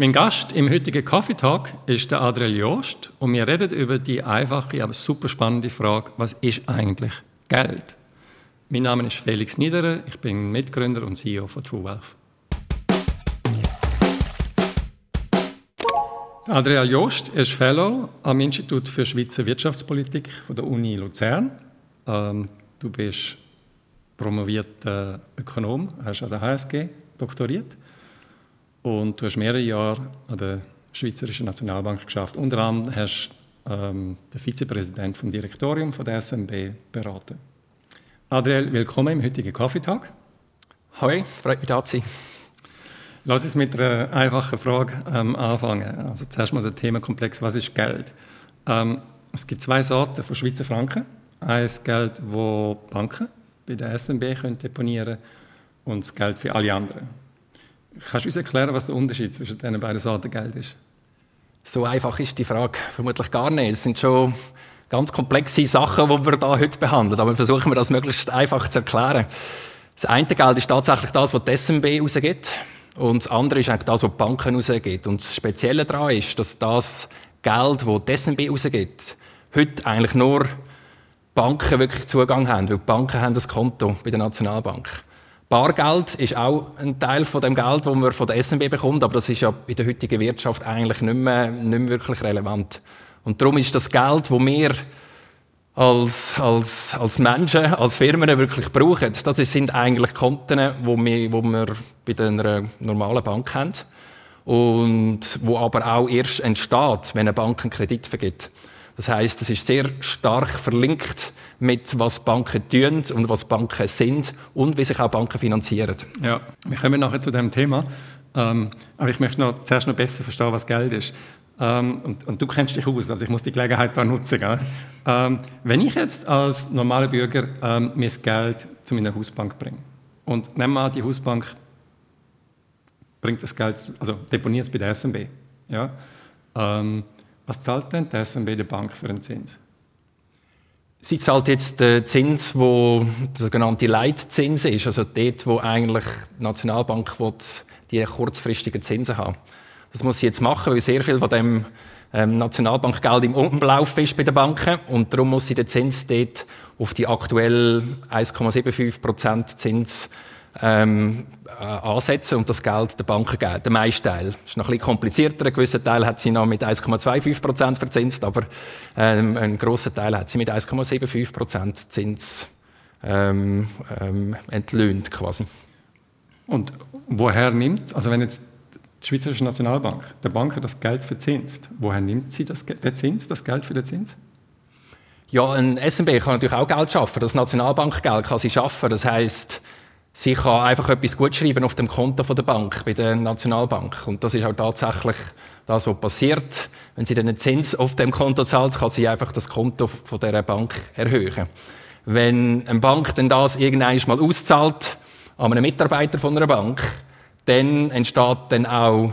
Mein Gast im heutigen Coffee Talk ist der Adriel Joost und wir reden über die einfache, aber super spannende Frage, was ist eigentlich Geld? Mein Name ist Felix Niederer, ich bin Mitgründer und CEO von TrueWealth. Adriel Joost ist Fellow am Institut für Schweizer Wirtschaftspolitik von der Uni Luzern. Ähm, du bist promovierter Ökonom, hast an der HSG doktoriert und du hast mehrere Jahre an der Schweizerischen Nationalbank geschafft. Unter anderem hast du ähm, den Vizepräsident vom Direktorium von der SNB beraten. Adriel, willkommen im heutigen Kaffeetag. Hoi, freut mich da zu sein. Lass uns mit einer einfachen Frage ähm, anfangen. Also zuerst mal der Themenkomplex, was ist Geld? Ähm, es gibt zwei Sorten von Schweizer Franken. Eines Geld, wo Banken bei der SNB können deponieren und das Geld für alle anderen. Kannst du uns erklären, was der Unterschied zwischen diesen beiden Sorten Geld ist? So einfach ist die Frage vermutlich gar nicht. Es sind schon ganz komplexe Sachen, die wir da heute behandeln. Aber versuchen wir das möglichst einfach zu erklären. Das eine Geld ist tatsächlich das, was die SMB rausgibt. Und das andere ist eigentlich das, was die Banken rausgibt. Und das Spezielle daran ist, dass das Geld, das die SMB rausgibt, heute eigentlich nur Banken wirklich Zugang haben. Weil die Banken haben das Konto bei der Nationalbank. Bargeld ist auch ein Teil von dem Geld, das man von der SNB bekommt, aber das ist ja in der heutigen Wirtschaft eigentlich nicht mehr, nicht mehr wirklich relevant. Und darum ist das Geld, das wir als, als, als Menschen, als Firmen wirklich brauchen, das sind eigentlich Konten, die wir, wo wir bei einer normalen Bank haben und wo aber auch erst entsteht, wenn eine Bank einen Kredit vergibt. Das heißt, es ist sehr stark verlinkt mit was Banken tun und was Banken sind und wie sich auch Banken finanzieren. Ja, wir kommen nachher zu dem Thema. Ähm, aber ich möchte noch, zuerst noch besser verstehen, was Geld ist. Ähm, und, und, du kennst dich aus, also ich muss die Gelegenheit da nutzen. Ähm, wenn ich jetzt als normaler Bürger ähm, mein Geld zu meiner Hausbank bringe und nehmen wir an, die Hausbank bringt das Geld, also deponiert es bei der SMB, ja, ähm, was zahlt denn die SNB der Bank für einen Zins? Sie zahlt jetzt den Zins, wo der sogenannte Leitzins ist, also dort, wo eigentlich die Nationalbank die kurzfristigen Zinsen haben. Das muss sie jetzt machen, weil sehr viel von dem ähm, Nationalbankgeld im Umlauf ist bei den Banken und darum muss sie den Zins dort auf die aktuell 1,75 Prozent Zins ähm, äh, ansetzen und das Geld der Banken geben. Der meiste Teil. Das ist noch ein bisschen komplizierter. Ein gewisser Teil hat sie noch mit 1,25 Prozent verzinst, aber ähm, ein großer Teil hat sie mit 1,75 Prozent Zins ähm, ähm, entlöhnt quasi. Und woher nimmt, also wenn jetzt die Schweizerische Nationalbank der Bank das Geld verzinst, woher nimmt sie das, der Zins, das Geld für den Zins? Ja, ein SMB kann natürlich auch Geld schaffen. Das Nationalbankgeld kann sie schaffen. Das heißt, sie kann einfach etwas gutschreiben auf dem Konto von der Bank, bei der Nationalbank. Und das ist auch tatsächlich das, was passiert. Wenn sie den Zins auf dem Konto zahlt, kann sie einfach das Konto von der Bank erhöhen. Wenn eine Bank denn das irgendwann mal auszahlt an einen Mitarbeiter von einer Bank, dann entsteht dann auch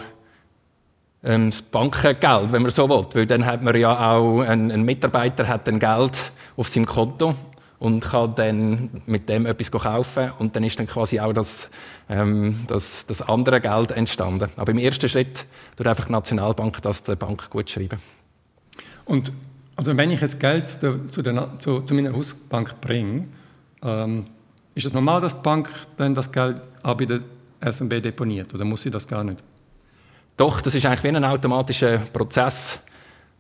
ähm, das Bankengeld, wenn man so will. Weil dann hat man ja auch, ein, ein Mitarbeiter hat dann Geld auf seinem Konto und kann dann mit dem etwas kaufen und dann ist dann quasi auch das, ähm, das, das andere Geld entstanden. Aber im ersten Schritt durch einfach die Nationalbank das der Bank gut schreiben. Und also wenn ich jetzt Geld zu, der, zu, zu meiner Hausbank bringe, ähm, ist es normal, dass die Bank dann das Geld auch bei der SNB deponiert oder muss sie das gar nicht? Doch, das ist eigentlich wie ein automatischer Prozess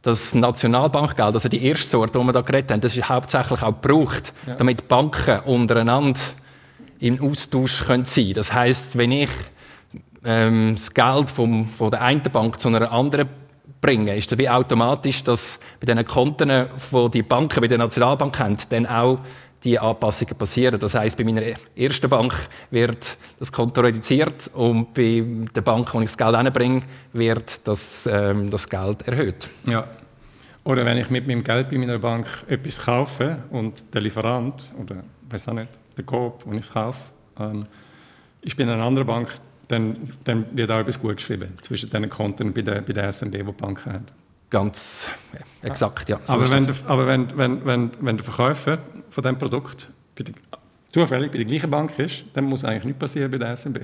das Nationalbankgeld, also die erste Sorte, die wir da geredet haben, das ist hauptsächlich auch gebraucht, ja. damit Banken untereinander im Austausch können sein Das heißt, wenn ich ähm, das Geld vom, von der einen Bank zu einer anderen bringe, ist das wie automatisch, dass bei den Konten, die die Banken bei der Nationalbank haben, dann auch die Anpassungen passieren. Das heißt, bei meiner ersten Bank wird das Konto reduziert und bei der Bank, wo ich das Geld hinbringe, wird das, ähm, das Geld erhöht. Ja. Oder wenn ich mit meinem Geld bei meiner Bank etwas kaufe und der Lieferant oder weiß auch nicht, der Coop, wo ich es kaufe, ähm, ist bei einer anderen Bank, dann, dann wird auch etwas gut geschrieben zwischen den Konten bei der, bei der SNB, die die Banken haben. Ganz exakt, ja. So aber wenn, der, aber wenn, wenn, wenn, wenn der Verkäufer von diesem Produkt bei der, zufällig bei der gleichen Bank ist, dann muss eigentlich nichts passieren bei der SMB.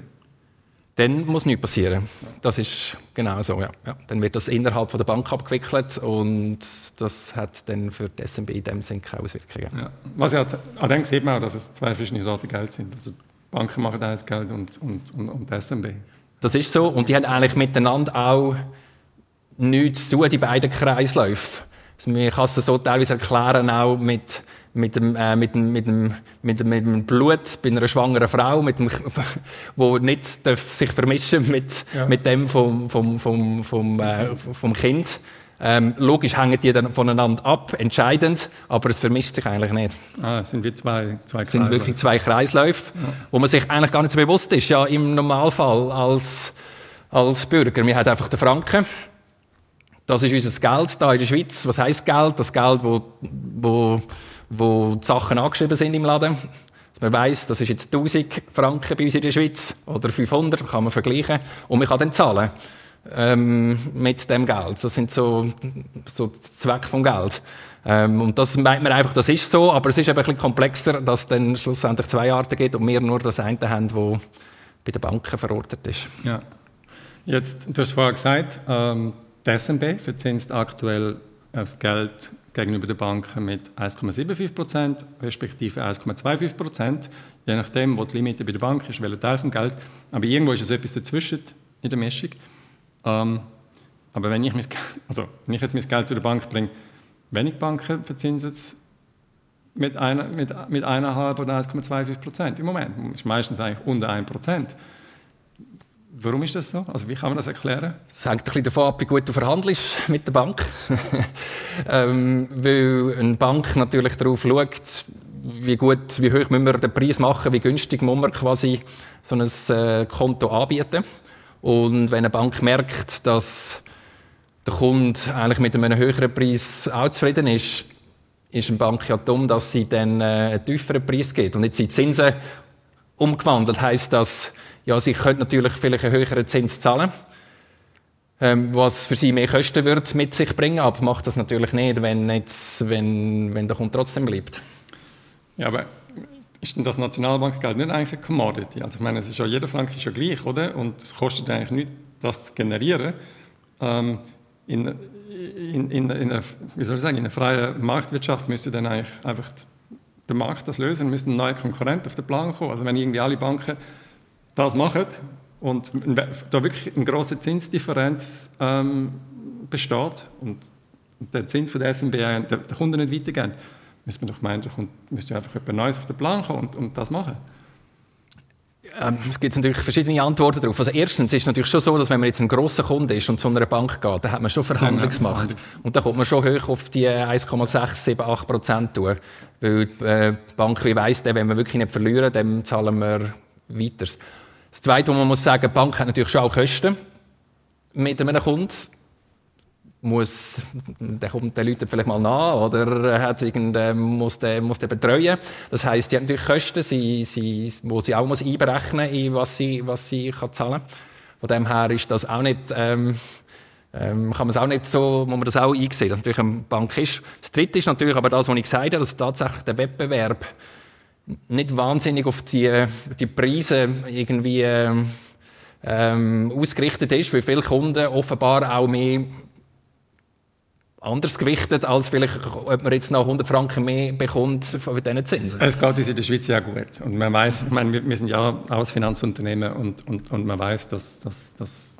Dann muss nichts passieren. Das ist genau so, ja. ja. Dann wird das innerhalb von der Bank abgewickelt und das hat dann für die SMB in dem Sinne keine Auswirkungen. Ja. Was ja, an dem sieht man auch, dass es zwei verschiedene Sorten Geld sind. Also Banken machen das Geld und, und, und, und die SMB. Das ist so und die haben eigentlich miteinander auch nichts zu tun, die beiden Kreisläufe. Also man kann es so teilweise erklären, auch mit mit dem, äh, mit, dem, mit, dem, mit, dem, mit dem Blut bei einer schwangeren Frau, mit dem, wo nicht darf sich vermischen mit, ja. mit dem vom, vom, vom, vom, äh, vom Kind. Ähm, logisch hängen die dann voneinander ab, entscheidend, aber es vermischt sich eigentlich nicht. Ah, es sind wie zwei, zwei Kreisläufe. sind wirklich zwei Kreisläufe, ja. wo man sich eigentlich gar nicht so bewusst ist. Ja, im Normalfall als, als Bürger, wir haben einfach den Franken, das ist unser Geld da in der Schweiz. Was heißt Geld? Das Geld, wo, wo wo die Sachen angeschrieben sind im Laden. Dass man weiss, das ist jetzt 1000 Franken bei uns in der Schweiz oder 500, kann man vergleichen. Und man kann dann zahlen ähm, mit dem Geld. Das sind so, so Zwecke vom Geld. Ähm, und das meint man einfach, das ist so, aber es ist eben ein komplexer, dass es dann schlussendlich zwei Arten gibt und wir nur das eine haben, das bei den Banken verortet ist. Ja. Jetzt, du hast vorher gesagt, ähm, die SNB verzinst aktuell das Geld gegenüber den Banken mit 1,75 Prozent respektive 1,25 Prozent, je nachdem, wo die Limite bei der Bank ist, welcher Teil vom Geld. Aber irgendwo ist es etwas dazwischen in der Mischung. Ähm, aber wenn ich, mein, also, wenn ich jetzt mein Geld zu der Bank bringe, wenig Banken verzinsen es mit, einer, mit, mit 1,5 oder 1,25 Prozent im Moment. Das ist meistens eigentlich unter 1 Prozent. Warum ist das so? Also wie kann man das erklären? Es hängt ein bisschen davon ab, wie gut du verhandelst mit der Bank. ähm, weil eine Bank natürlich darauf schaut, wie gut, wie hoch müssen wir den Preis machen, wie günstig muss man quasi so ein äh, Konto anbieten. Und wenn eine Bank merkt, dass der Kunde eigentlich mit einem höheren Preis auch zufrieden ist, ist eine Bank ja dumm, dass sie dann äh, einen tieferen Preis gibt. Und jetzt sind die Zinsen umgewandelt, heißt das, ja, sie können natürlich vielleicht einen höheren Zins zahlen, ähm, was für sie mehr Kosten wird mit sich bringen, aber macht das natürlich nicht, wenn, jetzt, wenn, wenn der Kunde trotzdem bleibt. Ja, aber ist denn das Nationalbankgeld nicht eigentlich eine Commodity? Also ich meine, es ist ja, jeder Franken ist ja gleich, oder? Und es kostet eigentlich nichts, das zu generieren. Ähm, in, in, in, in, einer, wie soll ich sagen, in einer freien Marktwirtschaft müsste dann eigentlich einfach der Markt das lösen, müsste ein neuer Konkurrent auf den Plan kommen. Also wenn irgendwie alle Banken das machen und da wirklich eine große Zinsdifferenz ähm, besteht und der Zins von der SNB der, der Kunde nicht weitergeben, müsste man doch meinen, da müsste einfach etwas Neues auf den Plan kommen und, und das machen. Ähm, es gibt natürlich verschiedene Antworten darauf. Also erstens ist es natürlich schon so, dass wenn man jetzt ein grosser Kunde ist und zu einer Bank geht, dann hat man schon Verhandlungsmacht. Und dann kommt man schon hoch auf die 1,678 Prozent tun. Weil äh, die Bank wie weiss, wenn wir wirklich nicht verlieren, dann zahlen wir weiter. Das Zweite, was man muss sagen, die Bank hat natürlich schon auch Kosten mit einem Kunden. Muss, der kommt den Leuten vielleicht mal nach oder hat irgend, muss, den, muss den betreuen. Das heisst, die haben natürlich Kosten, sie, sie, wo sie auch muss einberechnen in was sie, was sie kann zahlen Von dem her ist das auch nicht, ähm, ähm, kann man es auch nicht so, muss man das auch einsehen, dass natürlich eine Bank ist. Das Dritte ist natürlich aber das, was ich gesagt habe, dass tatsächlich der Wettbewerb nicht wahnsinnig auf die, die Preise irgendwie ähm, ausgerichtet ist, weil viele Kunden offenbar auch mehr anders gewichtet, als vielleicht, ob man jetzt noch 100 Franken mehr bekommt von diesen Zinsen. Es geht uns in der Schweiz ja gut. Und man weiß, wir sind ja aus Finanzunternehmen und, und, und man weiß, dass, dass, dass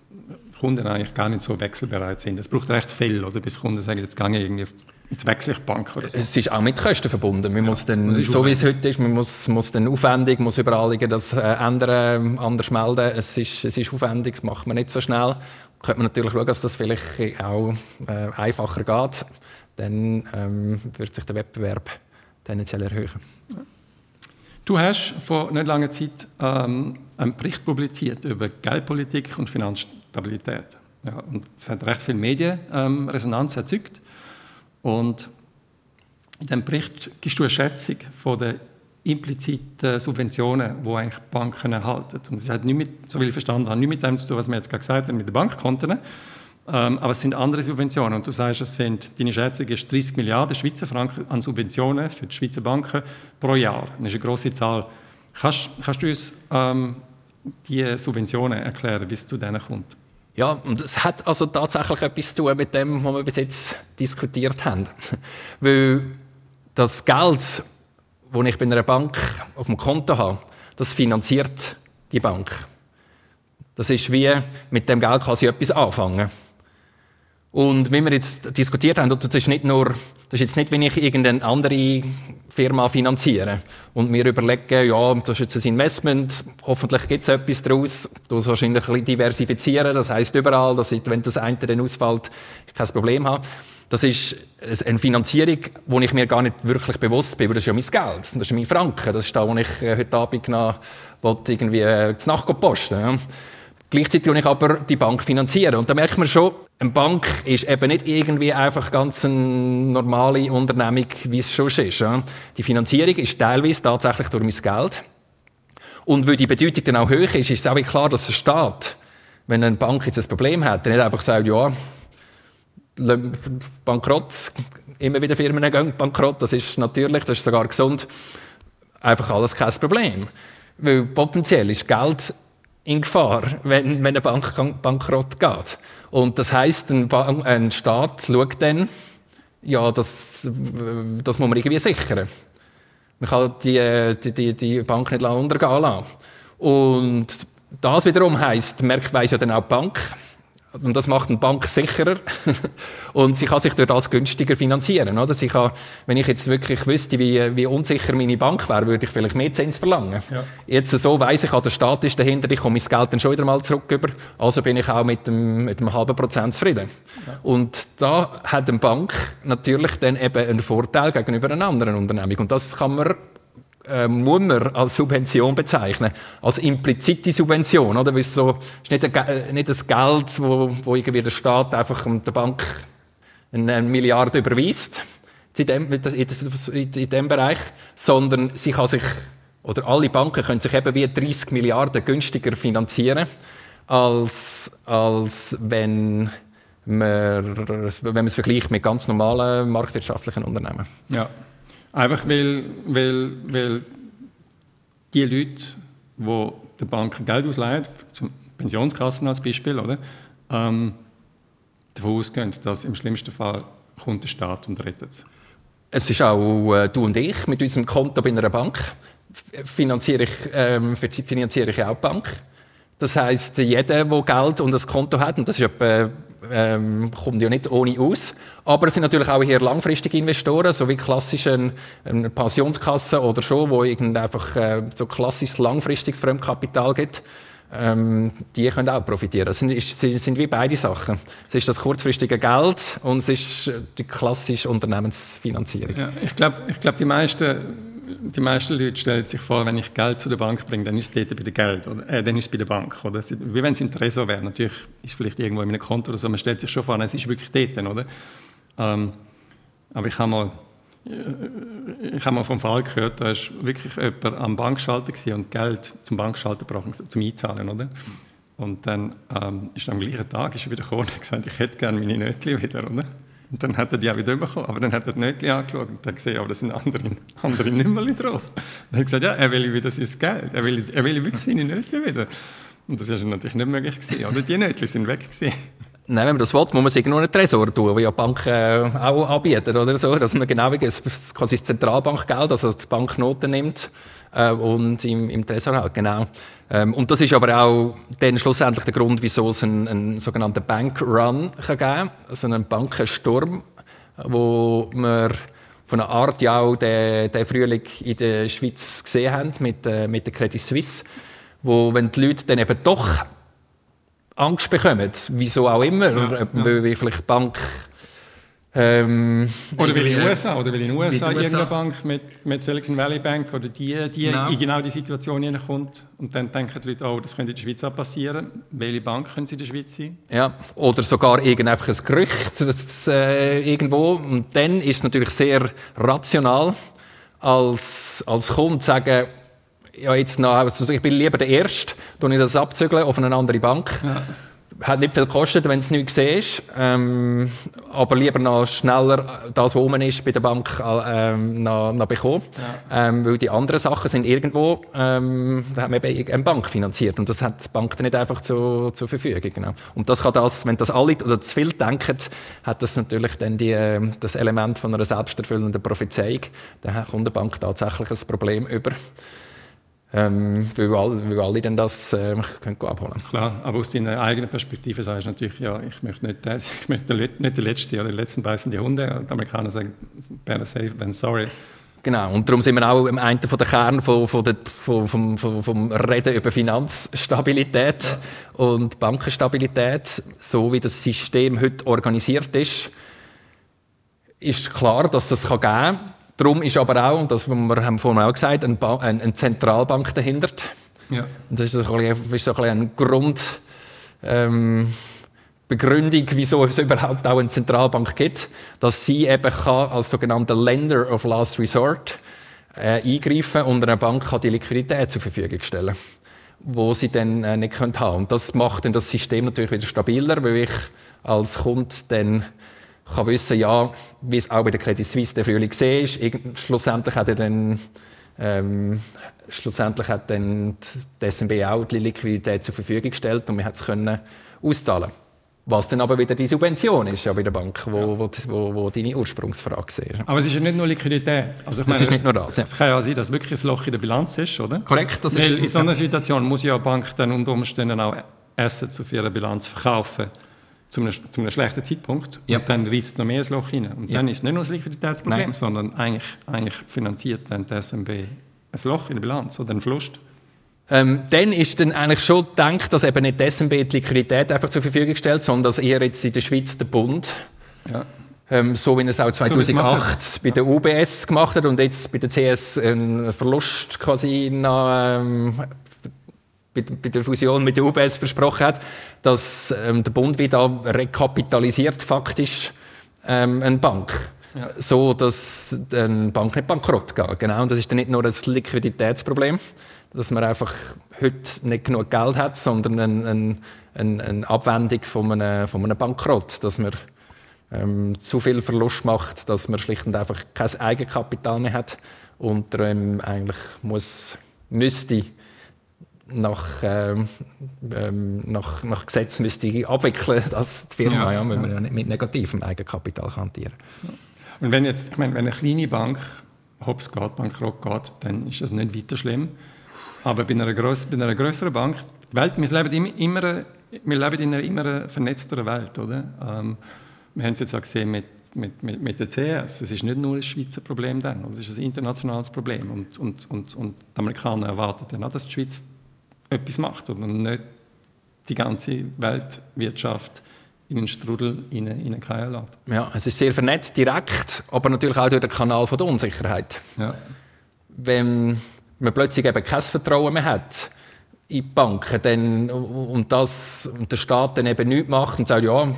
Kunden eigentlich gar nicht so wechselbereit sind. Es braucht recht viel, oder bis Kunden sagen, jetzt gehe ich irgendwie Jetzt wechsle ich Bank oder so. Es ist auch mit Kosten verbunden. Man ja, muss dann, so wie es heute ist, man muss, muss dann aufwendig, muss überall das äh, ändern, anders melden. Es ist, es ist aufwendig, das macht man nicht so schnell. Könnte man natürlich schauen, dass das vielleicht auch äh, einfacher geht. Dann ähm, wird sich der Wettbewerb tendenziell erhöhen. Du hast vor nicht langer Zeit ähm, einen Bericht publiziert über Geldpolitik und Finanzstabilität. Ja, und es hat recht viel Medienresonanz ähm, erzeugt. Und in diesem Bericht gibst du eine Schätzung von den impliziten Subventionen, die eigentlich Banken erhalten. Und das hat nicht mit, so wie ich verstanden habe, nicht mit dem zu tun, was wir jetzt gerade gesagt haben, mit den Bankkonten. Ähm, aber es sind andere Subventionen. Und du sagst, es sind, deine Schätzung ist 30 Milliarden Schweizer Franken an Subventionen für die Schweizer Banken pro Jahr. Das ist eine grosse Zahl. Kannst, kannst du uns ähm, die Subventionen erklären, wie es zu denen kommt. Ja, und es hat also tatsächlich etwas zu tun mit dem, was wir bis jetzt diskutiert haben. Weil das Geld, das ich bei einer Bank auf dem Konto habe, das finanziert die Bank. Das ist wie, mit dem Geld kann sie etwas anfangen. Und wie wir jetzt diskutiert haben, das ist nicht nur, das ist jetzt nicht, wenn ich irgendeine andere Firma finanziere und mir überlege, ja, das ist jetzt ein Investment, hoffentlich gibt es etwas daraus, du musst wahrscheinlich ein bisschen diversifizieren, das heißt überall, dass ich, wenn das eine dann ausfällt, ich kein Problem habe. Das ist eine Finanzierung, wo ich mir gar nicht wirklich bewusst bin, weil das ist ja mein Geld, das ist mein Franken, das ist da, wo ich äh, heute Abend noch irgendwie äh, zur Nacht posten ja. Gleichzeitig will ich aber die Bank finanzieren. Und da merkt man schon, eine Bank ist eben nicht irgendwie einfach ganz eine normale Unternehmung, wie es schon ist. Die Finanzierung ist teilweise tatsächlich durch mein Geld. Und weil die Bedeutung dann auch hoch ist, ist es auch klar, dass der Staat, wenn eine Bank jetzt ein Problem hat, nicht einfach sagt, ja, bankrott, immer wieder Firmen gehen bankrott, das ist natürlich, das ist sogar gesund, einfach alles kein Problem. Weil potenziell ist Geld in Gefahr, wenn, wenn eine Bank bankrott geht. Und das heißt, ein, ein, Staat schaut dann, ja, das, das muss man irgendwie sichern. Man kann die, die, die, die Bank nicht untergehen lassen. Und das wiederum heisst, merkt weiss ja dann auch die Bank, und das macht eine Bank sicherer. und sie kann sich durch das günstiger finanzieren. Oder? Sie kann, wenn ich jetzt wirklich wüsste, wie, wie unsicher meine Bank wäre, würde ich vielleicht mehr Zins verlangen. Ja. Jetzt so weiss ich, der Staat ist dahinter, ich komme mein Geld dann schon wieder mal zurück über. Also bin ich auch mit dem, mit dem halben Prozent zufrieden. Ja. Und da hat eine Bank natürlich dann eben einen Vorteil gegenüber einer anderen Unternehmung. Und das kann man äh, muss man als Subvention bezeichnen, als implizite Subvention, oder? Weil es so ist nicht, ein, äh, nicht das Geld, wo, wo irgendwie der Staat einfach der Bank eine Milliarde überweist in dem, in dem Bereich, sondern sie kann sich oder alle Banken können sich eben wie 30 Milliarden günstiger finanzieren, als, als wenn man, wenn man es vergleicht mit ganz normalen marktwirtschaftlichen Unternehmen. Ja. Einfach weil, weil, weil die Leute, die der Bank Geld ausleihen, zum Pensionskassen als Beispiel, oder, ähm, davon ausgehen, dass im schlimmsten Fall kommt der Staat und rettet es. Es ist auch äh, du und ich mit unserem Konto bei einer Bank finanziere ich, ähm, finanziere ich auch die Bank. Das heißt, jeder, der Geld und ein Konto hat, und das ist etwa ähm, kommt ja nicht ohne aus. Aber es sind natürlich auch hier langfristige Investoren, so wie klassische eine Pensionskasse oder schon, wo einfach äh, so klassisches langfristiges Fremdkapital gibt. Ähm, die können auch profitieren. Es sind, es sind wie beide Sachen. Es ist das kurzfristige Geld und es ist die klassische Unternehmensfinanzierung. Ja, ich glaube, ich glaub, die meisten die meisten Leute stellen sich vor, wenn ich Geld zu der Bank bringe, dann ist es bei der Geld, oder, äh, dann ist es bei der Bank. Oder? Wie wenn es ein Tresor wäre. Natürlich ist es vielleicht irgendwo in einem Konto oder so, man stellt sich schon vor, es ist wirklich dort. Oder? Ähm, aber ich habe mal, äh, ich habe mal vom Fall gehört, da war wirklich jemand am Bankschalter und Geld zum Bankschalter brauchen, zum Einzahlen. Oder? Und dann ähm, ist am gleichen Tag ist er wieder gekommen und gesagt, ich hätte gerne meine Nötchen wieder. Oder? Und dann hat er die auch wieder bekommen. Aber dann hat er die Nötchen angeschaut und hat gesehen, aber da sind andere, andere Nimmerli drauf. Dann hat er gesagt, ja, er will wieder sein Geld. Er will, er will wirklich seine Nötchen wieder. Und das ist natürlich nicht möglich gewesen. Oder die Nötchen sind weg gewesen. Nein, wenn man das will, muss man sich nur einen Tresor tun, wie ja Banken äh, auch anbieten oder so, dass man genau wie das, quasi das Zentralbankgeld, also die Banknoten nimmt äh, und im, im Tresor hat, genau. Ähm, und das ist aber auch dann schlussendlich der Grund, wieso es einen, einen sogenannten Bankrun kann geben also einen Bankensturm, wo wir von einer Art ja auch den, den Frühling in der Schweiz gesehen haben mit, äh, mit der Credit Suisse, wo wenn die Leute dann eben doch Angst bekommen, wieso auch immer, ja, ja. weil vielleicht die Bank ähm, oder will in den USA, oder will in den USA, USA irgendeine Bank mit, mit Silicon Valley Bank oder die, die genau. in genau die Situation hineinkommt und dann denken die Leute, oh, das könnte in der Schweiz auch passieren. Welche Bank könnte sie in der Schweiz sein? Ja, oder sogar irgend einfach ein Gerücht das, äh, irgendwo. Und dann ist es natürlich sehr rational, als, als Kunde zu sagen, ja, jetzt noch, also ich bin lieber der Erste, dann ich das abzügeln auf eine andere Bank. Ja hat nicht viel gekostet, wenn es nichts siehst. Ähm, aber lieber noch schneller das, was oben ist, bei der Bank ähm, noch, noch bekommen. Ja. Ähm, weil die anderen Sachen sind irgendwo, ähm, da haben wir eben eine Bank finanziert. Und das hat die Bank dann nicht einfach zu, zur Verfügung. Genau. Und das kann das, wenn das alle oder zu viel denken, hat das natürlich dann die, ähm, das Element von einer selbsterfüllenden Prophezeiung. Dann kommt die Bank tatsächlich ein Problem über ähm, weil, alle, weil alle dann das äh, können abholen Klar, aber aus deiner eigenen Perspektive sagst du natürlich, ja, ich möchte nicht das, ich möchte nicht der Letzte oder die Letzten beißen die Hunde. Die Amerikaner sagen, better safe than sorry. Genau, und darum sind wir auch im einen von der Kern von, von der, von, vom, vom, vom Reden über Finanzstabilität ja. und Bankenstabilität, so wie das System heute organisiert ist, ist klar, dass das kann geben kann Darum ist aber auch, und das wir haben vorhin auch gesagt, eine, ba eine, eine Zentralbank dahinter. Ja. Und das ist so ein bisschen, ist so ein Grund, ähm, Begründung, wieso es überhaupt auch eine Zentralbank gibt, dass sie eben kann als sogenannter Lender of Last Resort äh, eingreifen und eine Bank kann die Liquidität zur Verfügung stellen, wo sie dann äh, nicht können haben. Und das macht dann das System natürlich wieder stabiler, weil ich als Kunde dann kann wissen, ja, wie es auch bei der Credit Suisse der Frühling gesehen ist, schlussendlich hat er dann, ähm, schlussendlich hat dann die SNB auch die Liquidität zur Verfügung gestellt und wir hat es können auszahlen. Was dann aber wieder die Subvention ist ja bei der Bank, wo, wo, wo, wo deine Ursprungsfrage ist. Aber es ist ja nicht nur Liquidität. Also ich meine, es ist nicht nur das. Ja. Es kann ja sein, dass wirklich ein Loch in der Bilanz ist, oder? Korrekt. Das Weil ist, in so einer Situation muss ja eine Bank dann unter Umständen auch Assets auf ihrer Bilanz verkaufen zu einem, zu einem schlechten Zeitpunkt ja. und dann reißt noch mehr ins Loch rein. Und ja. dann ist es nicht nur ein Liquiditätsproblem, Nein. sondern eigentlich, eigentlich finanziert dann die SMB ein Loch in der Bilanz oder einen Verlust. Ähm, dann ist dann eigentlich schon gedacht, dass eben nicht die SMB die Liquidität einfach zur Verfügung stellt, sondern dass eher jetzt in der Schweiz der Bund, ja. ähm, so wie es auch 2008 so, bei der UBS gemacht hat und jetzt bei der CS einen Verlust quasi ähm, bei, der Fusion mit der UBS versprochen hat, dass ähm, der Bund wieder rekapitalisiert faktisch ähm, eine Bank. Ja. So, dass eine Bank nicht bankrott geht. Genau. Und das ist dann nicht nur ein Liquiditätsproblem, dass man einfach heute nicht genug Geld hat, sondern eine, eine, eine Abwendung von einem, von einem Bankrott, dass man ähm, zu viel Verlust macht, dass man schlicht und einfach kein Eigenkapital mehr hat und ähm, eigentlich muss, müsste nach, ähm, ähm, nach, nach Gesetz müsste abwickeln, als die Firma, ja, ja, wenn man ja nicht mit negativem Eigenkapital hantieren Und wenn jetzt, ich meine, wenn eine kleine Bank hops geht, bankrott geht, dann ist das nicht weiter schlimm. Aber bei einer, gross, bei einer größeren Bank, die Welt, wir leben immer, wir leben in einer immer vernetzteren Welt, oder? Ähm, wir haben es jetzt auch gesehen mit, mit, mit, mit der CS. Es ist nicht nur ein Schweizer Problem dann, es ist ein internationales Problem. Und, und, und, und die Amerikaner erwarten dann auch, dass die Schweiz etwas macht und nicht die ganze Weltwirtschaft in den Strudel hineinfallen lässt. Ja, es ist sehr vernetzt, direkt, aber natürlich auch durch den Kanal von der Unsicherheit. Ja. Wenn man plötzlich eben kein Vertrauen mehr hat in die Banken dann, und, das, und der Staat dann eben nichts macht und sagt, ja,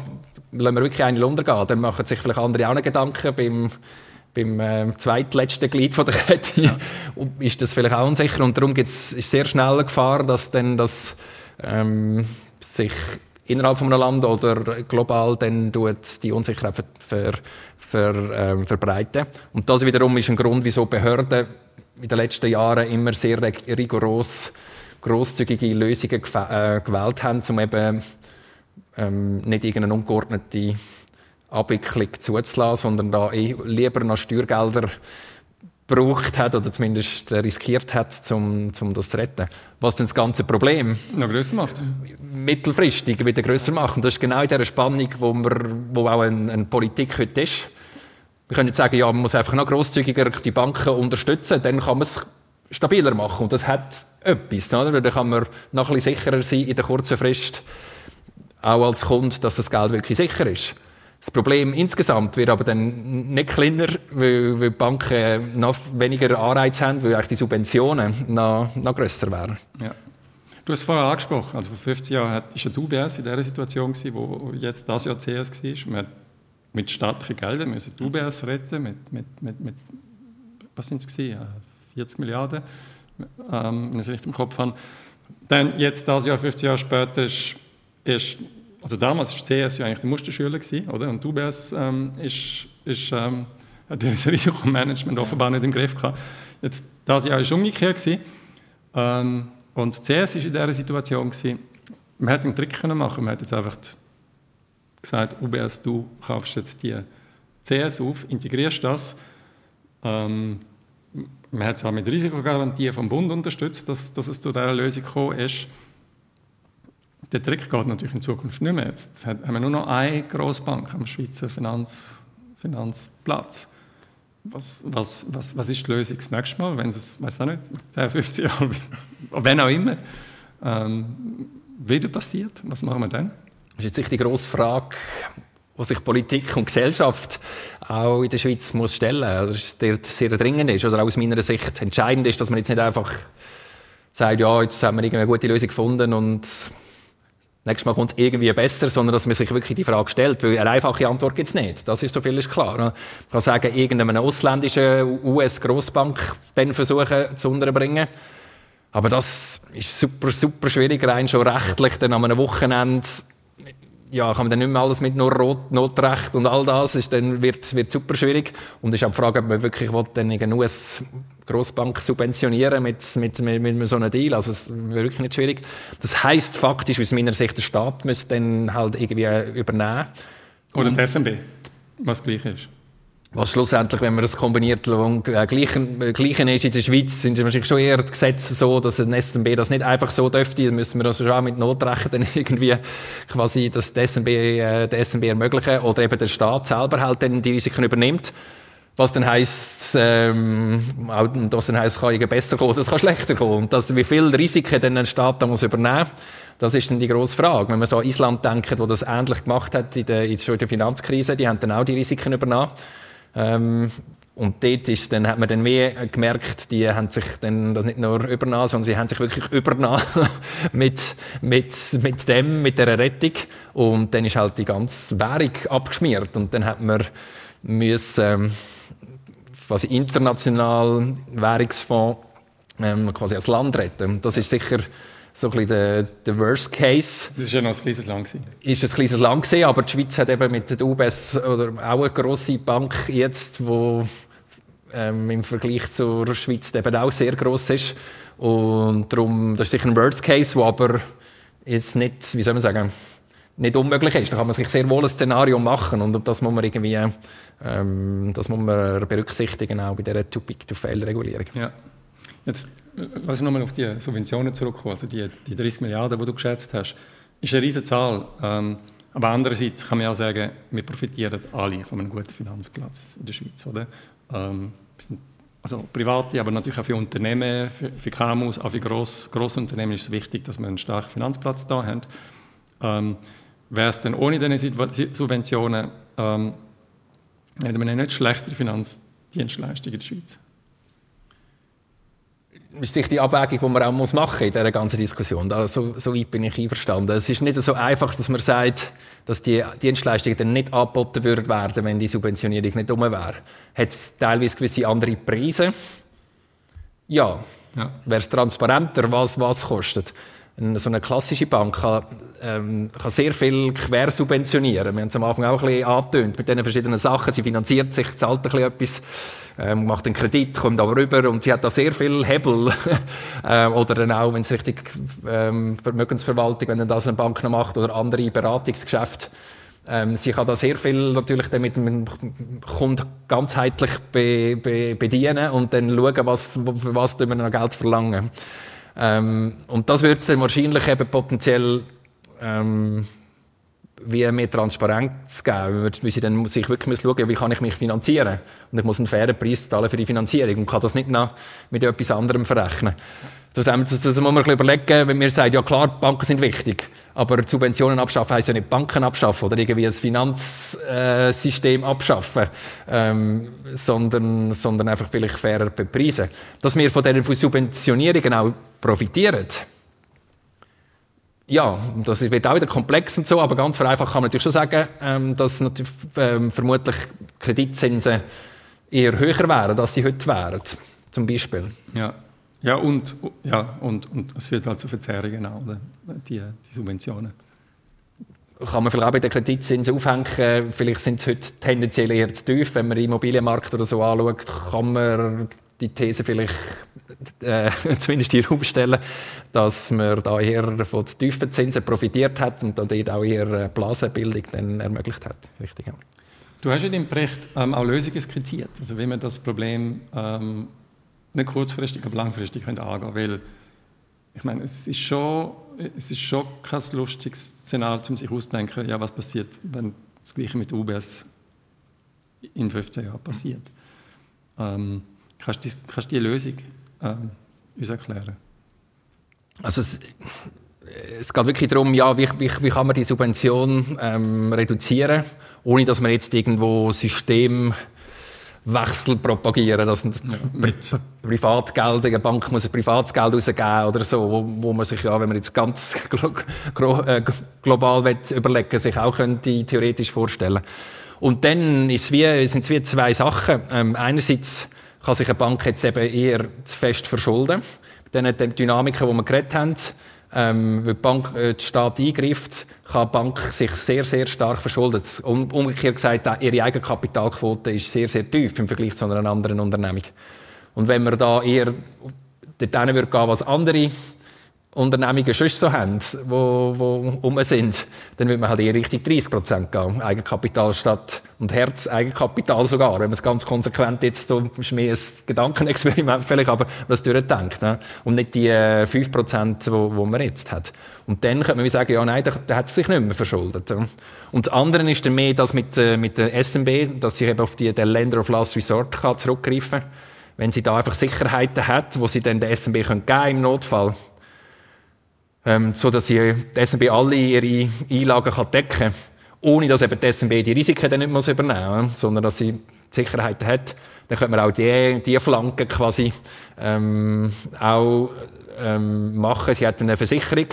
lassen wir wirklich einen untergehen, dann machen sich vielleicht andere auch noch Gedanken beim beim äh, zweitletzten Glied von der Kette ja. ist das vielleicht auch unsicher und darum gibt's, ist sehr schnell eine Gefahr, dass dann das ähm, sich innerhalb von einem Land oder global dann tut die Unsicherheit ver, ver, ver, ähm, verbreiten. Und das wiederum ist ein Grund, wieso Behörden in den letzten Jahren immer sehr rigoros großzügige Lösungen äh, gewählt haben, um eben ähm, nicht irgendeine ungeordnete Abwicklung zuzulassen, sondern da eh lieber noch Steuergelder gebraucht hat oder zumindest riskiert hat, um, um das zu retten. Was dann das ganze Problem noch größer macht. Mittelfristig wieder größer macht. Und das ist genau in dieser Spannung, wo, wir, wo auch eine, eine Politik heute ist. Wir können jetzt sagen, ja, man muss einfach noch grosszügiger die Banken unterstützen, dann kann man es stabiler machen. Und das hat etwas. Oder? Dann kann man noch ein bisschen sicherer sein in der kurzen Frist, auch als Kunde, dass das Geld wirklich sicher ist. Das Problem insgesamt wird aber dann nicht kleiner, weil, weil die Banken noch weniger Anreiz haben, weil eigentlich die Subventionen noch, noch grösser wären. Ja. Du hast es vorher angesprochen, also vor 15 Jahren war ja UBS in dieser Situation, gewesen, wo jetzt das Jahr CS war. Man hat mit staatlichen Geldern müssen die UBS retten, mit, mit, mit, mit was sind es 40 Milliarden, ähm, wenn ich es richtig im Kopf habe. Dann jetzt, das Jahr, 15 Jahre später, ist, ist also damals war CS ja eigentlich der Musterschüler, gewesen, oder? und UBS ähm, ist, ist, ähm, hat das Risikomanagement offenbar nicht im Griff gehabt. Jetzt, das Jahr war umgekehrt. Gewesen, ähm, und CS war in dieser Situation, gewesen, man hätte einen Trick können machen man hätte jetzt einfach gesagt, UBS, du kaufst jetzt die CS auf, integrierst das. Ähm, man hat es auch mit Risikogarantie vom Bund unterstützt, dass, dass es zu dieser Lösung gekommen ist. Der Trick geht natürlich in Zukunft nicht mehr. Jetzt haben wir nur noch eine Grossbank am Schweizer Finanz, Finanzplatz. Was, was, was, was ist die Lösung das nächste Mal, wenn es, weiß auch nicht, 10, 15 Jahre, wenn auch immer, ähm, wieder passiert? Was machen wir dann? Das ist jetzt die grosse Frage, die sich Politik und Gesellschaft auch in der Schweiz muss stellen muss. Also, sehr dringend ist oder aus meiner Sicht entscheidend ist, dass man jetzt nicht einfach sagt, ja, jetzt haben wir eine gute Lösung gefunden und nächstes Mal kommt es irgendwie besser, sondern dass man sich wirklich die Frage stellt, weil eine einfache Antwort gibt es nicht. Das ist so viel ist klar. Man kann sagen, irgendeine ausländische US-Grossbank dann versuchen zu unterbringen. Aber das ist super, super schwierig, rein schon rechtlich, dann an einem Wochenende ja, kann man dann nicht mehr alles mit nur Notrecht und all das, ist dann wird, wird super schwierig. Und es ist auch die Frage, ob man wirklich will, dann eine US-Grossbank subventionieren mit, mit, mit, mit so einem Deal. Also, es wäre wirklich nicht schwierig. Das heisst faktisch, aus meiner Sicht, der Staat müsste dann halt irgendwie übernehmen. Oder die SMB, was gleich ist. Was schlussendlich, wenn man das kombiniert, äh, gleichen, äh, gleichen ist in der Schweiz, sind wahrscheinlich schon eher die Gesetze so, dass ein SMB das nicht einfach so dürfte. Dann müssen wir das schon auch mit Notrecht dann irgendwie quasi das der SMB, äh, der SMB ermöglichen. Oder eben der Staat selber halt dann die Risiken übernimmt. Was dann heisst, ähm, auch, das dann heisst, kann besser gehen, das kann schlechter gehen. Und das, wie viel Risiken dann ein Staat da muss übernehmen das ist dann die grosse Frage. Wenn man so an Island denkt, wo das ähnlich gemacht hat in der, in der Finanzkrise, die haben dann auch die Risiken übernommen. Ähm, und dort ist, dann hat man dann mehr gemerkt, die haben sich dann das nicht nur übernommen, sondern sie haben sich wirklich übernommen mit, mit, mit dem, mit der Rettung. Und dann ist halt die ganze Währung abgeschmiert. Und dann hat man müssen, ähm, quasi international Währungsfonds ähm, quasi als Land retten. Das ist sicher so ein der, der Worst Case. Das ist ja noch ein kleines Land gewesen. Ist ein kleines Land gewesen, aber die Schweiz hat eben mit der UBS oder auch eine grosse Bank jetzt, wo ähm, im Vergleich zur Schweiz eben auch sehr gross ist. Und darum, das ist sicher ein Worst Case, wo aber jetzt nicht, wie soll man sagen, nicht unmöglich ist. Da kann man sich sehr wohl ein Szenario machen und das muss man irgendwie, ähm, das muss man berücksichtigen auch bei dieser Too-Big-to-Fail-Regulierung. Ja. Jetzt lass ich nochmal auf die Subventionen zurückkommen, also die, die 30 Milliarden, die du geschätzt hast, ist eine riesige Zahl. Ähm, aber andererseits kann man ja sagen, wir profitieren alle von einem guten Finanzplatz in der Schweiz, oder? Ähm, also Private, aber natürlich auch für Unternehmen, für, für KMUs, auch für Gross, Grossunternehmen ist es wichtig, dass wir einen starken Finanzplatz da haben. Ähm, Wäre es denn ohne diese Subventionen, ähm, hätten wir nicht schlechtere Finanzdienstleistungen in der Schweiz? Ist die Abwägung, die man auch machen muss in dieser ganzen Diskussion. Da, so, so weit bin ich einverstanden. Es ist nicht so einfach, dass man sagt, dass die Dienstleistungen dann nicht angeboten würden werden, wenn die Subventionierung nicht um wäre. Hat es teilweise gewisse andere Preise? Ja. ja. Wäre es transparenter, was was kostet? So eine klassische Bank kann, ähm, kann sehr viel quer subventionieren. Wir haben es am Anfang auch ein bisschen angetönt mit diesen verschiedenen Sachen. Sie finanziert sich, zahlt ein bisschen etwas, ähm, macht einen Kredit, kommt aber rüber und sie hat da sehr viel Hebel. äh, oder dann auch, wenn es richtig ähm, Vermögensverwaltung, wenn dann das eine Bank noch macht oder andere Beratungsgeschäfte. Ähm, sie kann da sehr viel natürlich damit dem Kunden ganzheitlich be, be, bedienen und dann schauen, was, für was wir noch Geld verlangen. Ähm, und das wird dann wahrscheinlich eben potenziell ähm, wie mehr Transparenz geben, weil sie dann sich wirklich schauen, wie kann ich mich finanzieren und ich muss einen fairen Preis zahlen für die Finanzierung und kann das nicht noch mit etwas anderem verrechnen. Das, das, das muss man überlegen, wenn wir sagen, ja klar, Banken sind wichtig, aber Subventionen abschaffen heisst ja nicht Banken abschaffen oder irgendwie ein Finanzsystem abschaffen, ähm, sondern, sondern einfach vielleicht fairer bepreisen. Dass wir von diesen Subventionierungen auch profitieren, ja, das wird auch wieder komplex und so, aber ganz vereinfacht kann man natürlich schon sagen, ähm, dass natürlich, ähm, vermutlich Kreditzinsen eher höher wären, als sie heute wären, zum Beispiel. Ja, ja und, ja, und, und es führt halt zu Verzerrungen auch, die, die Subventionen. kann man vielleicht auch bei den Kreditzinsen aufhängen. Vielleicht sind sie heute tendenziell eher zu tief. Wenn man den Immobilienmarkt oder so anschaut, kann man die These vielleicht äh, zumindest in den Raum stellen, dass man da eher von den tiefen Zinsen profitiert hat und dort auch eher Blasenbildung dann ermöglicht hat. Richtig, ja. Du hast in deinem Bericht ähm, auch Lösungen skizziert, also wie man das Problem ähm, nicht kurzfristig, aber langfristig angehen. Weil, ich meine, es ist schon, es ist schon kein lustiges Szenario, um sich auszudenken, ja, was passiert, wenn das Gleiche mit UBS in 15 Jahren passiert. Ähm, kannst, du kannst die Lösung ähm, uns erklären? Also es, es geht wirklich darum, ja, wie, wie, wie kann man die Subvention ähm, reduzieren, ohne dass man jetzt irgendwo System Wechsel propagieren, dass ein ja, Privatgeld, eine Bank muss ein Privatgeld rausgeben oder so, wo, wo man sich ja, wenn man jetzt ganz äh, global will, überlegen, sich auch könnte theoretisch vorstellen. Und dann ist wie, sind es wie zwei Sachen. Ähm, einerseits kann sich eine Bank jetzt eben eher zu fest verschulden. Mit den Dynamiken, die wir geredet haben, ähm, wenn die Bank, äh, der Staat eingreift, kann die Bank sich sehr, sehr stark verschulden. Um, umgekehrt gesagt, ihre Eigenkapitalquote ist sehr, sehr tief im Vergleich zu einer anderen Unternehmung. Und wenn man da eher dorthin würde gehen, was andere Unternehmungen schon so haben, wo um sind, dann würde man halt eher Richtung 30 Prozent gehen. Eigenkapital statt und Herz Eigenkapital sogar. Wenn man es ganz konsequent jetzt, so ist mehr ein Gedankenexperiment vielleicht, aber was durchdenkt. Ne? Und nicht die 5 äh, Prozent, wo, wo man jetzt hat. Und dann könnte man sagen, ja, nein, der, hat sich nicht mehr verschuldet. Und das andere ist dann mehr das mit, äh, mit der SMB, dass sie eben auf die, den Länder of Last Resort kann zurückgreifen kann. Wenn sie da einfach Sicherheiten hat, wo sie dann der SMB können geben im Notfall ähm, so dass die SNB alle ihre Einlagen kann decken kann, ohne dass eben die SNB die Risiken dann nicht muss übernehmen muss, sondern dass sie die Sicherheit hat, dann könnte man auch die, die Flanken quasi ähm, auch ähm, machen. Sie hat eine Versicherung,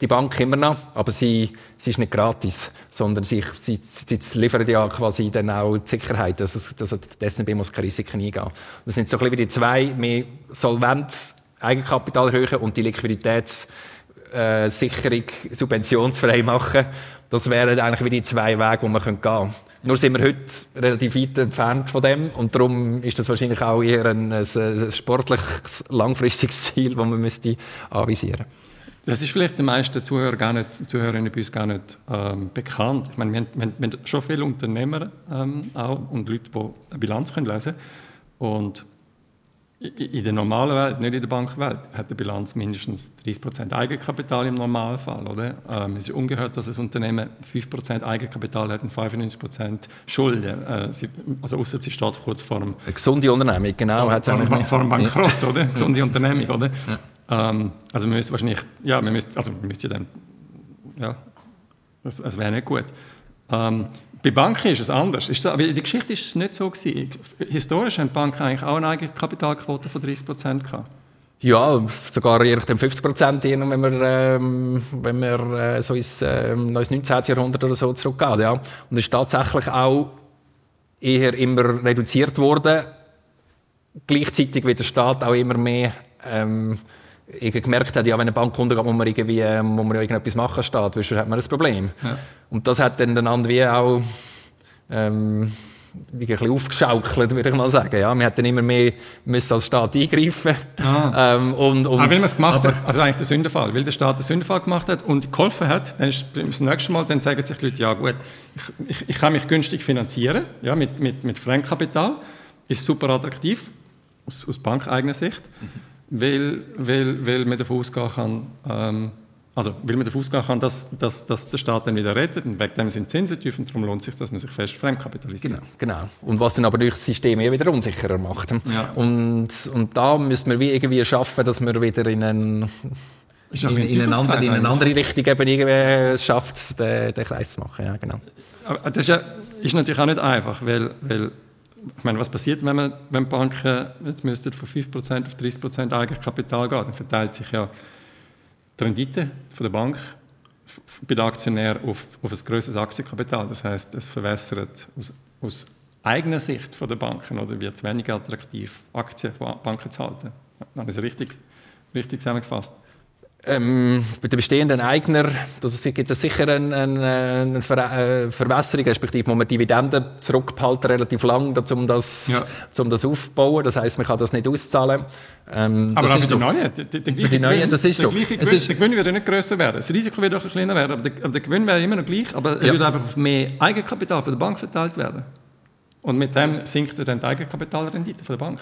die Bank immer noch, aber sie, sie ist nicht gratis, sondern sie, sie, sie liefern ja quasi dann auch die Sicherheit, dass, dass die SNB muss keine Risiken eingehen. Das sind so ein bisschen die zwei, mehr Solvenz Eigenkapital erhöhen und die Liquiditätssicherung subventionsfrei machen. Das wären eigentlich wie die zwei Wege, die man gehen könnte. Nur sind wir heute relativ weit entfernt von dem und darum ist das wahrscheinlich auch eher ein, ein, ein sportliches, langfristiges Ziel, das man müsste anvisieren Das ist vielleicht den meisten Zuhörern gar nicht, Zuhörerinnen bei uns gar nicht ähm, bekannt. Ich meine, wir haben, wir haben schon viele Unternehmer ähm, auch und Leute, die eine Bilanz können lesen können. In der normalen Welt, nicht in der Bankwelt, hat die Bilanz mindestens 30% Eigenkapital im Normalfall. Oder? Ähm, es ist ungehört, dass ein Unternehmen 5% Eigenkapital hat und 95% Schulden. Äh, sie, also außer sie steht kurz vor einem... Eine gesunde Unternehmung, genau. Vor, vor, vor einem Bankrott, ja. oder? Eine gesunde Unternehmung, oder? Ja. Ähm, also wir müssen wahrscheinlich... Ja, wir müssen, also müssen ja dann... Ja, das, das wäre nicht gut. Ähm, bei Banken ist es anders. Ist so, der Geschichte ist nicht so gewesen. Historisch haben Banken eigentlich auch eine eigene Kapitalquote von 30 Prozent gehabt. Ja, sogar eher 50 Prozent, wenn wir, ähm, wenn wir äh, so ins, äh, ins 19. Jahrhundert oder so zurückgehen. Ja. Und ist tatsächlich auch eher immer reduziert worden. Gleichzeitig wie der Staat auch immer mehr ähm, gemerkt hat, ja, wenn eine Bank runtergeht, muss man irgendwie, äh, muss man irgendetwas machen steht, sonst hat man ein Problem. Ja. Und das hat dann einander wie auch ähm, wie ein bisschen aufgeschaukelt, würde ich mal sagen. Ja, wir hätten immer mehr müssen als Staat eingreifen. Ah. Ähm, und, und, Aber weil man es gemacht hat, also eigentlich der Sündenfall, weil der Staat den Sündenfall gemacht hat und geholfen hat, dann ist das nächste Mal, dann sagen sich die Leute, ja gut, ich, ich, ich kann mich günstig finanzieren, ja, mit, mit, mit Fremdkapital, ist super attraktiv, aus, aus bankeigener Sicht. Mhm weil, weil, weil man davon ausgehen kann, ähm, also weil man davon ausgehen kann, dass, dass, dass der Staat dann wieder rettet und wegen dem sind Zinsen tief und darum lohnt es sich, dass man sich fest fremdkapitalisiert. Genau, genau. Und was dann aber durch das System eher wieder unsicherer macht. Ja. Und, und da müssen wir wie irgendwie schaffen, dass wir wieder in einen in, in, eine andere, in eine andere Richtung eben irgendwie schafft, den, den Kreis zu machen. Ja, genau. Aber das ist, ja, ist natürlich auch nicht einfach, weil, weil ich meine, was passiert, wenn, man, wenn Banken jetzt müssten von 5% auf 30% Eigenkapital gehen? Dann verteilt sich ja die Rendite von der Bank bei den Aktionären auf, auf ein größeres Aktienkapital. Das heißt, es verwässert aus, aus eigener Sicht von der Banken oder wird es weniger attraktiv, Aktien von Banken zu halten. Dann ist richtig, richtig zusammengefasst. Ähm, bei den bestehenden Eigner gibt es sicher eine, eine, eine äh, Verwässerung, respektive muss man Dividenden zurückbehalten, relativ lang, um das, ja. um das aufzubauen. Das heisst, man kann das nicht auszahlen. Ähm, aber ist für die Neuen, die, die, die für die Neuen, das ist der so. Gewinn, ist, der Gewinn wird ja nicht grösser werden. Das Risiko wird auch kleiner werden, aber der, aber der Gewinn wäre immer noch gleich, aber er ja. würde einfach auf mehr Eigenkapital von der Bank verteilt werden. Und mit dem sinkt dann die Eigenkapitalrendite von der Bank.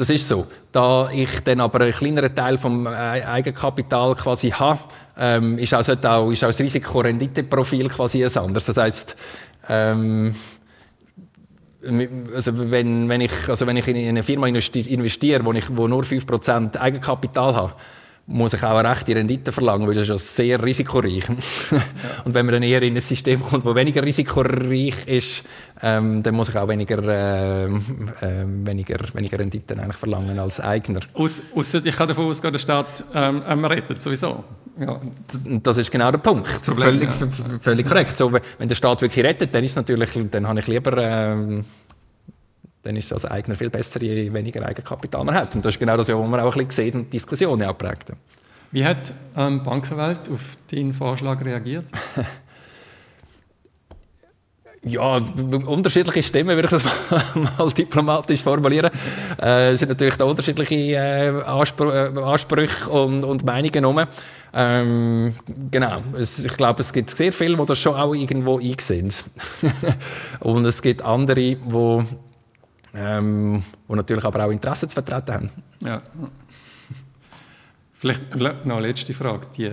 Das ist so. Da ich dann aber einen kleineren Teil vom äh, Eigenkapital quasi habe, ähm, ist, auch, ist auch das Risikorenditeprofil quasi ein anderes. Das heisst, ähm, also wenn, wenn, ich, also wenn ich in eine Firma investiere, wo ich wo nur 5% Eigenkapital habe, muss ich auch eine rechte Rendite verlangen, weil das ist ja sehr risikoreich. Ja. Und wenn man dann eher in ein System kommt, das weniger risikoreich ist, ähm, dann muss ich auch weniger, äh, äh, weniger, weniger Renditen eigentlich verlangen als Eigner. Aus, ausser ich kann davon ausgehen, der Staat ähm, rettet sowieso. Ja. Das ist genau der Punkt. Problem, völlig, ja. völlig korrekt. So, wenn der Staat wirklich rettet, dann ist natürlich, dann habe ich lieber ähm, dann ist es als Eigner viel besser, je weniger Eigenkapital man hat. Und das ist genau das, was man auch ein bisschen sieht und Diskussionen auch prägt. Wie hat ähm, die Bankenwelt auf deinen Vorschlag reagiert? Ja, unterschiedliche Stimmen, würde ich das mal, diplomatisch formulieren. Äh, es sind natürlich da unterschiedliche äh, Anspr äh, Ansprüche und, und Meinungen rum. Ähm, genau, es, ich glaube, es gibt sehr viele, die das schon auch irgendwo einsehen. und es gibt andere, die ähm, die natürlich aber auch Interessen zu vertreten haben. Ja. Vielleicht noch eine letzte Frage. Die,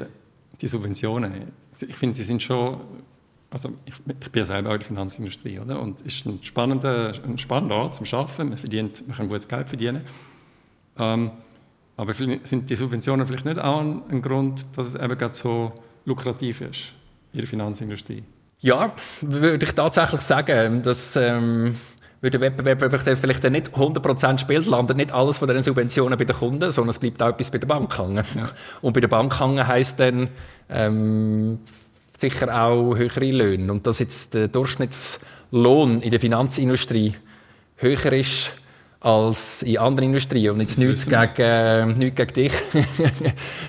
die Subventionen, ich finde, sie sind schon, also ich, ich bin ja selber auch in der Finanzindustrie, oder? und es ist ein spannender, ein spannender Ort zum Arbeiten, man, verdient, man kann gutes Geld verdienen. Ähm, aber sind die Subventionen vielleicht nicht auch ein, ein Grund, dass es eben gerade so lukrativ ist in der Finanzindustrie? Ja, würde ich tatsächlich sagen, dass... Ähm weil der Wettbewerb vielleicht dann nicht 100% spielt, landet nicht alles von diesen Subventionen bei den Kunden, sondern es bleibt auch etwas bei der Bank hängen. Ja. Und bei der Bank hängen heisst dann ähm, sicher auch höhere Löhne. Und dass jetzt der Durchschnittslohn in der Finanzindustrie höher ist als in anderen Industrien. Und jetzt nichts gegen, äh, nichts gegen dich.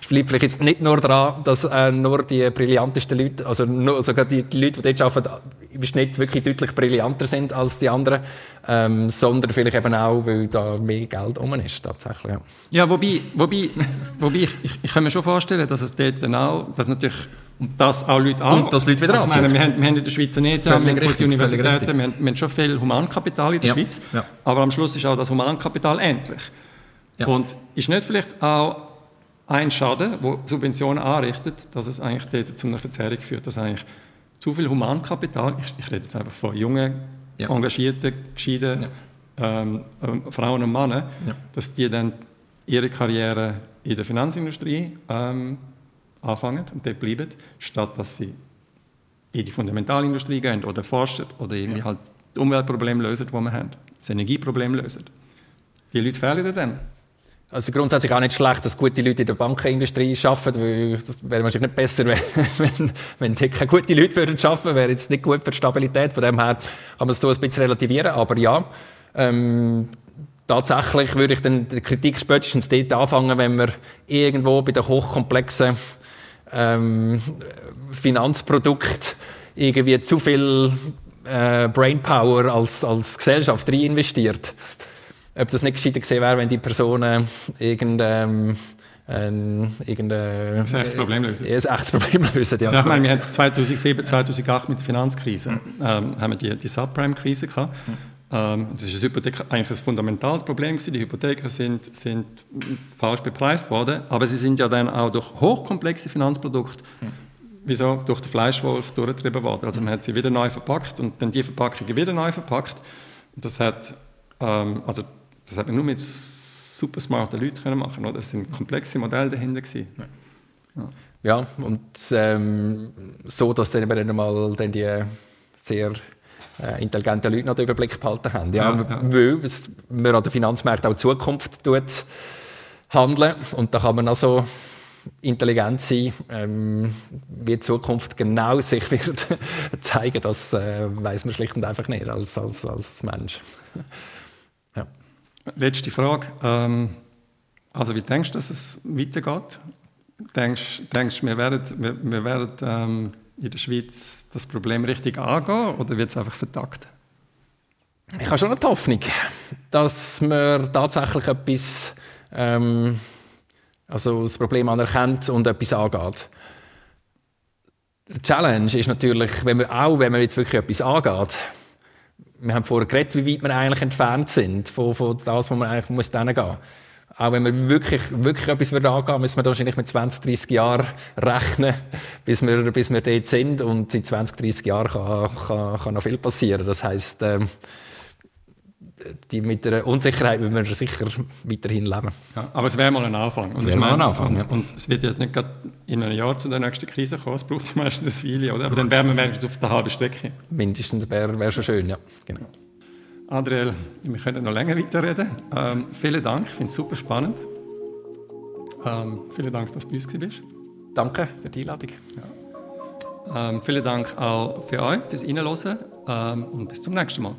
es bleibt vielleicht jetzt nicht nur daran, dass äh, nur die brillantesten Leute, also nur, sogar die, die Leute, die dort arbeiten, im Schnitt wirklich deutlich brillanter sind als die anderen, ähm, sondern vielleicht eben auch, weil da mehr Geld um ist, tatsächlich. Ja, ja wobei, wobei, wobei ich, ich, ich kann mir schon vorstellen, dass es dort auch, dass natürlich und das auch Leute an. Und das Leute wieder also, meine, wir, haben, wir haben in der Schweiz nicht, wir haben gute Universitäten, wir haben, wir haben, schon viel Humankapital in der ja. Schweiz, ja. aber am Schluss ist auch das Humankapital endlich. Ja. Und ist nicht vielleicht auch ein Schaden, wo Subventionen anrichtet, dass es eigentlich dort zu einer Verzerrung führt, dass eigentlich zu viel Humankapital, ich, ich rede jetzt einfach von jungen, engagierten, gescheiten ähm, äh, Frauen und Männern, dass die dann ihre Karriere in der Finanzindustrie ähm, anfangen und dort bleiben, statt dass sie in die Fundamentalindustrie gehen oder forschen oder irgendwie ja. halt die Umweltprobleme lösen, die wir haben, das Energieproblem lösen. Die Leute fehlen dann. Also grundsätzlich auch nicht schlecht, dass gute Leute in der Bankenindustrie arbeiten, weil das wäre wahrscheinlich nicht besser, wenn, wenn, wenn die keine guten Leute würden arbeiten, wäre jetzt nicht gut für die Stabilität. Von dem her kann man es so ein bisschen relativieren, aber ja, ähm, tatsächlich würde ich dann die Kritik spätestens dort anfangen, wenn wir irgendwo bei den hochkomplexen ähm, Finanzprodukt irgendwie zu viel äh, Brainpower als, als Gesellschaft reinvestiert. Ob das nicht gescheiter gewesen wäre, wenn die Personen irgendein ähm, irgendein echtes Problem lösen. Ein echtes Problem lösen, ja. ja ich meine, wir hatten 2007, 2008 mit der Finanzkrise ähm, haben wir die, die Subprime-Krise gehabt. Ähm, das ist Hypothek eigentlich ein fundamentales Problem gewesen. Die Hypotheker sind, sind falsch bepreist worden, aber sie sind ja dann auch durch hochkomplexe Finanzprodukte mhm. wieso durch den Fleischwolf durchgetrieben worden. Also man hat sie wieder neu verpackt und dann die Verpackungen wieder neu verpackt. Das hat, ähm, also das hat man nur mit super smarten Leuten können machen können. Es sind komplexe Modelle dahinter gewesen. Ja. ja, und ähm, so, dass dann eben mal dann die sehr äh, intelligente Leute noch den Überblick behalten haben. Ja, ja, ja. Weil man an den Finanzmärkten auch Zukunft tut handeln und da kann man also intelligent sein, ähm, wie die Zukunft genau sich wird zeigen, das äh, weiß man schlicht und einfach nicht als, als, als Mensch. ja. Letzte Frage. Ähm, also wie denkst du, dass es weitergeht denkst, denkst wir werden, wir, wir werden ähm, in der Schweiz das Problem richtig angehen oder wird es einfach vertagt? Ich habe schon eine Hoffnung, dass man tatsächlich etwas, ähm, also das Problem anerkennt und etwas angeht. Die Challenge ist natürlich, wenn wir auch, wenn man jetzt wirklich etwas angeht, wir haben vorher geredet, wie weit wir eigentlich entfernt sind von, von das, wo man eigentlich muss gehen muss. Auch wenn wir wirklich, wirklich etwas angehen müssen wir wahrscheinlich mit 20, 30 Jahren rechnen, bis wir, bis wir dort sind. Und in 20, 30 Jahren kann, kann, kann noch viel passieren. Das heisst, ähm, die, mit der Unsicherheit müssen wir sicher weiterhin leben. Ja, aber es wäre mal ein Anfang. Und es wäre mal ein Anfang, und, ja. und, es wird jetzt nicht gerade in einem Jahr zu der nächsten Krise kommen, es braucht meistens eine Weile, oder? Aber dann wären wir wenigstens auf der halben Strecke. Mindestens wäre wär schon schön, ja. Genau. Adriel, wir können noch länger weiterreden. Ähm, vielen Dank, ich finde es super spannend. Ähm, vielen Dank, dass du bei uns bist. Danke für die Einladung. Ja. Ähm, vielen Dank auch für euch, fürs Reinhören ähm, und bis zum nächsten Mal.